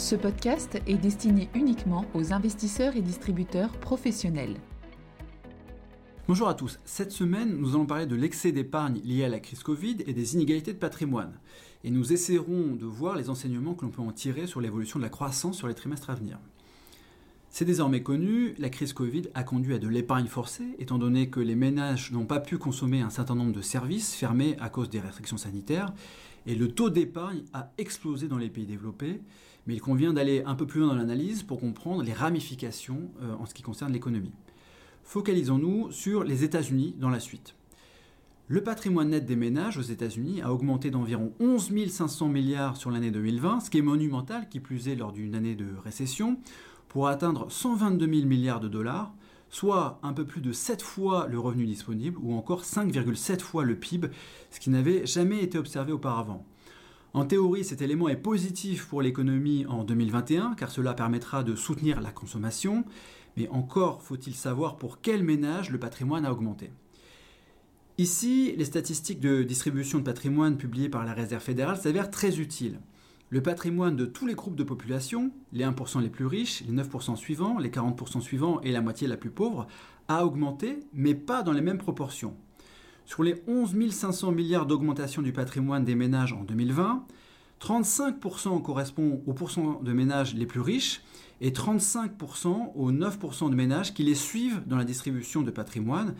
Ce podcast est destiné uniquement aux investisseurs et distributeurs professionnels. Bonjour à tous. Cette semaine, nous allons parler de l'excès d'épargne lié à la crise Covid et des inégalités de patrimoine. Et nous essaierons de voir les enseignements que l'on peut en tirer sur l'évolution de la croissance sur les trimestres à venir. C'est désormais connu, la crise Covid a conduit à de l'épargne forcée, étant donné que les ménages n'ont pas pu consommer un certain nombre de services fermés à cause des restrictions sanitaires, et le taux d'épargne a explosé dans les pays développés, mais il convient d'aller un peu plus loin dans l'analyse pour comprendre les ramifications euh, en ce qui concerne l'économie. Focalisons-nous sur les États-Unis dans la suite. Le patrimoine net des ménages aux États-Unis a augmenté d'environ 11 500 milliards sur l'année 2020, ce qui est monumental, qui plus est lors d'une année de récession, pour atteindre 122 000 milliards de dollars, soit un peu plus de 7 fois le revenu disponible ou encore 5,7 fois le PIB, ce qui n'avait jamais été observé auparavant. En théorie, cet élément est positif pour l'économie en 2021 car cela permettra de soutenir la consommation, mais encore faut-il savoir pour quel ménage le patrimoine a augmenté. Ici, les statistiques de distribution de patrimoine publiées par la Réserve fédérale s'avèrent très utiles. Le patrimoine de tous les groupes de population, les 1% les plus riches, les 9% suivants, les 40% suivants et la moitié la plus pauvre, a augmenté, mais pas dans les mêmes proportions. Sur les 11 500 milliards d'augmentation du patrimoine des ménages en 2020, 35% correspond aux pourcents de ménages les plus riches et 35% aux 9% de ménages qui les suivent dans la distribution de patrimoine.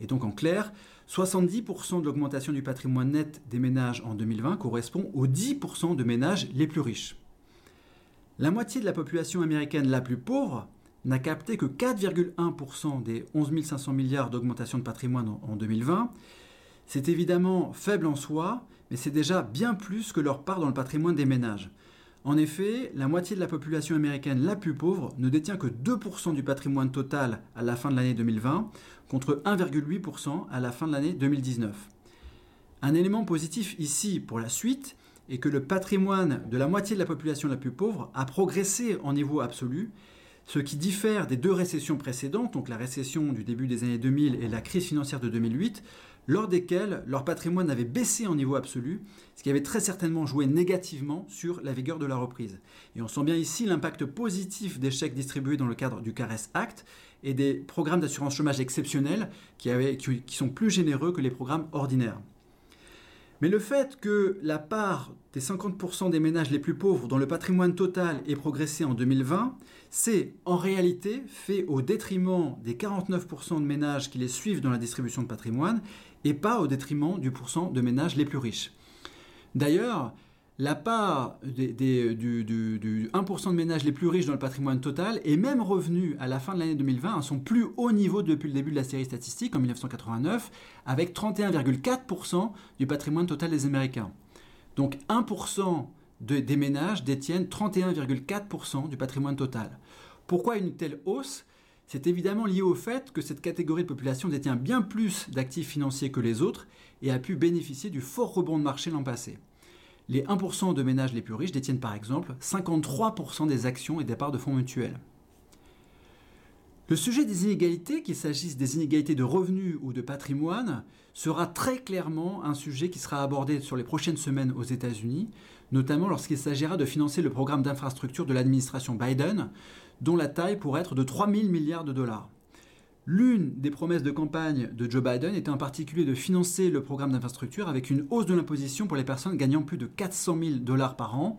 Et donc en clair, 70% de l'augmentation du patrimoine net des ménages en 2020 correspond aux 10% de ménages les plus riches. La moitié de la population américaine la plus pauvre n'a capté que 4,1% des 11 500 milliards d'augmentation de patrimoine en 2020 c'est évidemment faible en soi, mais c'est déjà bien plus que leur part dans le patrimoine des ménages. En effet, la moitié de la population américaine la plus pauvre ne détient que 2% du patrimoine total à la fin de l'année 2020, contre 1,8% à la fin de l'année 2019. Un élément positif ici pour la suite est que le patrimoine de la moitié de la population la plus pauvre a progressé en niveau absolu, ce qui diffère des deux récessions précédentes, donc la récession du début des années 2000 et la crise financière de 2008, lors desquelles leur patrimoine avait baissé en niveau absolu, ce qui avait très certainement joué négativement sur la vigueur de la reprise. Et on sent bien ici l'impact positif des chèques distribués dans le cadre du CARES Act et des programmes d'assurance chômage exceptionnels qui, qui sont plus généreux que les programmes ordinaires. Mais le fait que la part des 50% des ménages les plus pauvres dont le patrimoine total ait progressé en 2020, c'est en réalité fait au détriment des 49% de ménages qui les suivent dans la distribution de patrimoine et pas au détriment du pourcent de ménages les plus riches. D'ailleurs, la part du, 1% de ménages les plus riches dans le patrimoine total est même revenue à la fin de l'année 2020 à son plus haut niveau depuis le début de la série statistique en 1989, avec 31,4% du patrimoine total des Américains. Donc 1% des ménages détiennent 31,4% du patrimoine total. Pourquoi une telle hausse? C'est évidemment lié au fait que cette catégorie de population détient bien plus d'actifs financiers que les autres et a pu bénéficier du fort rebond de marché l'an passé. Les 1% de ménages les plus riches détiennent par exemple 53% des actions et des parts de fonds mutuels. Le sujet des inégalités, qu'il s'agisse des inégalités de revenus ou de patrimoine, sera très clairement un sujet qui sera abordé sur les prochaines semaines aux États-Unis, notamment lorsqu'il s'agira de financer le programme d'infrastructure de l'administration Biden, dont la taille pourrait être de 3 000 milliards de dollars. L'une des promesses de campagne de Joe Biden était en particulier de financer le programme d'infrastructure avec une hausse de l'imposition pour les personnes gagnant plus de 400 000 dollars par an.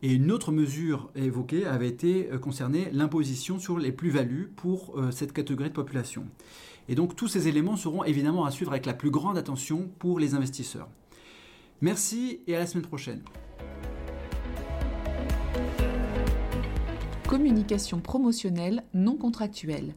Et une autre mesure évoquée avait été euh, concernée l'imposition sur les plus-values pour euh, cette catégorie de population. Et donc tous ces éléments seront évidemment à suivre avec la plus grande attention pour les investisseurs. Merci et à la semaine prochaine. Communication promotionnelle non contractuelle.